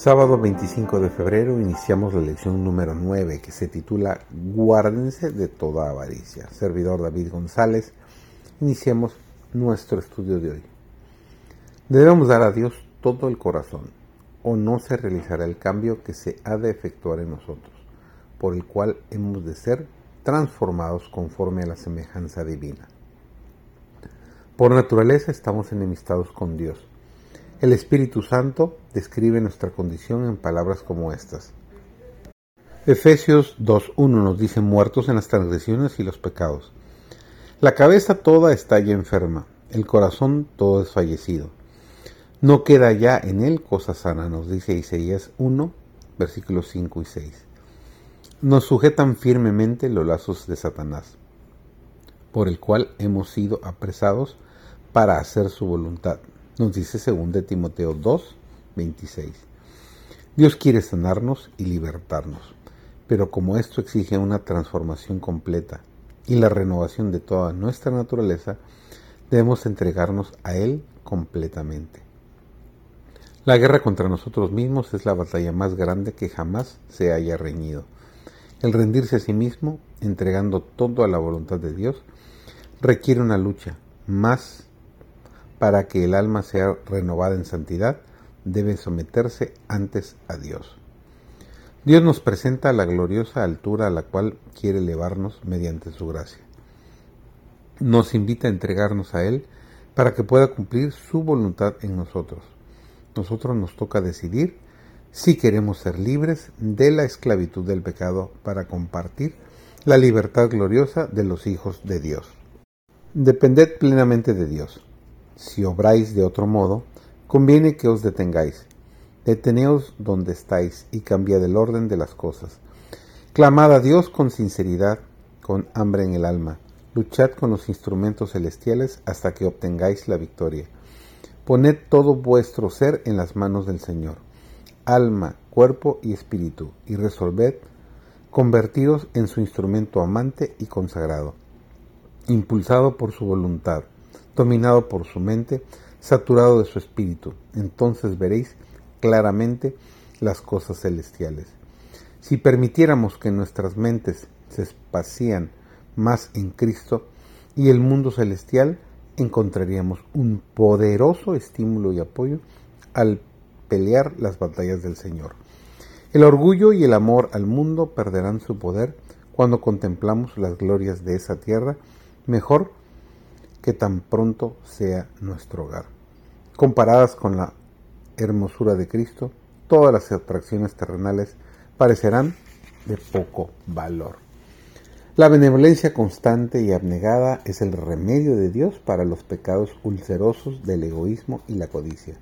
Sábado 25 de febrero iniciamos la lección número 9 que se titula Guárdense de toda avaricia. Servidor David González, iniciamos nuestro estudio de hoy. Debemos dar a Dios todo el corazón o no se realizará el cambio que se ha de efectuar en nosotros, por el cual hemos de ser transformados conforme a la semejanza divina. Por naturaleza estamos enemistados con Dios el Espíritu Santo describe nuestra condición en palabras como estas. Efesios 2.1 nos dice muertos en las transgresiones y los pecados. La cabeza toda está ya enferma, el corazón todo desfallecido. No queda ya en él cosa sana, nos dice Isaías 1, versículos 5 y 6. Nos sujetan firmemente los lazos de Satanás, por el cual hemos sido apresados para hacer su voluntad nos dice 2 Timoteo 2, 26. Dios quiere sanarnos y libertarnos, pero como esto exige una transformación completa y la renovación de toda nuestra naturaleza, debemos entregarnos a Él completamente. La guerra contra nosotros mismos es la batalla más grande que jamás se haya reñido. El rendirse a sí mismo, entregando todo a la voluntad de Dios, requiere una lucha más para que el alma sea renovada en santidad, debe someterse antes a Dios. Dios nos presenta la gloriosa altura a la cual quiere elevarnos mediante su gracia. Nos invita a entregarnos a Él para que pueda cumplir su voluntad en nosotros. Nosotros nos toca decidir si queremos ser libres de la esclavitud del pecado para compartir la libertad gloriosa de los hijos de Dios. Depended plenamente de Dios. Si obráis de otro modo, conviene que os detengáis. Deteneos donde estáis y cambiad el orden de las cosas. Clamad a Dios con sinceridad, con hambre en el alma. Luchad con los instrumentos celestiales hasta que obtengáis la victoria. Poned todo vuestro ser en las manos del Señor, alma, cuerpo y espíritu, y resolved convertiros en su instrumento amante y consagrado, impulsado por su voluntad dominado por su mente, saturado de su espíritu. Entonces veréis claramente las cosas celestiales. Si permitiéramos que nuestras mentes se espacían más en Cristo y el mundo celestial, encontraríamos un poderoso estímulo y apoyo al pelear las batallas del Señor. El orgullo y el amor al mundo perderán su poder cuando contemplamos las glorias de esa tierra, mejor que tan pronto sea nuestro hogar. Comparadas con la hermosura de Cristo, todas las atracciones terrenales parecerán de poco valor. La benevolencia constante y abnegada es el remedio de Dios para los pecados ulcerosos del egoísmo y la codicia.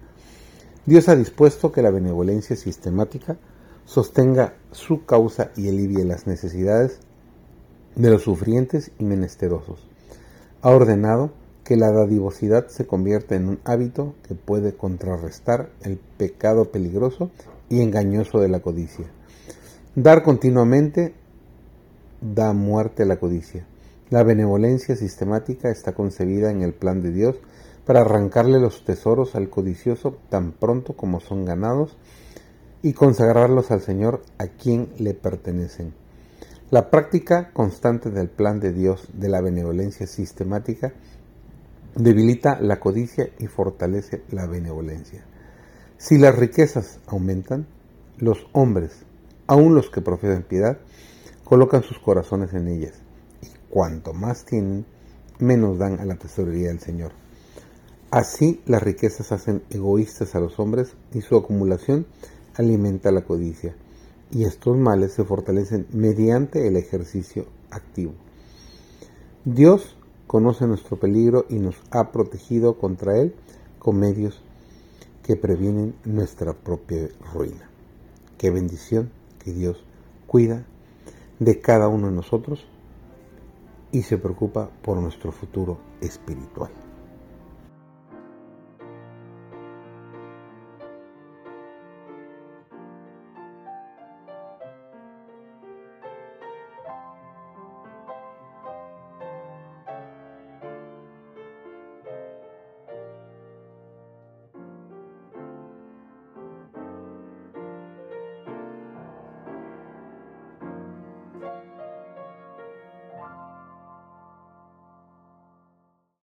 Dios ha dispuesto que la benevolencia sistemática sostenga su causa y alivie las necesidades de los sufrientes y menesterosos ha ordenado que la dadivosidad se convierta en un hábito que puede contrarrestar el pecado peligroso y engañoso de la codicia. Dar continuamente da muerte a la codicia. La benevolencia sistemática está concebida en el plan de Dios para arrancarle los tesoros al codicioso tan pronto como son ganados y consagrarlos al Señor a quien le pertenecen. La práctica constante del plan de Dios de la benevolencia sistemática debilita la codicia y fortalece la benevolencia. Si las riquezas aumentan, los hombres, aun los que profesan piedad, colocan sus corazones en ellas, y cuanto más tienen, menos dan a la tesorería del Señor. Así las riquezas hacen egoístas a los hombres y su acumulación alimenta la codicia y estos males se fortalecen mediante el ejercicio activo. Dios conoce nuestro peligro y nos ha protegido contra él con medios que previenen nuestra propia ruina. Qué bendición que Dios cuida de cada uno de nosotros y se preocupa por nuestro futuro espiritual.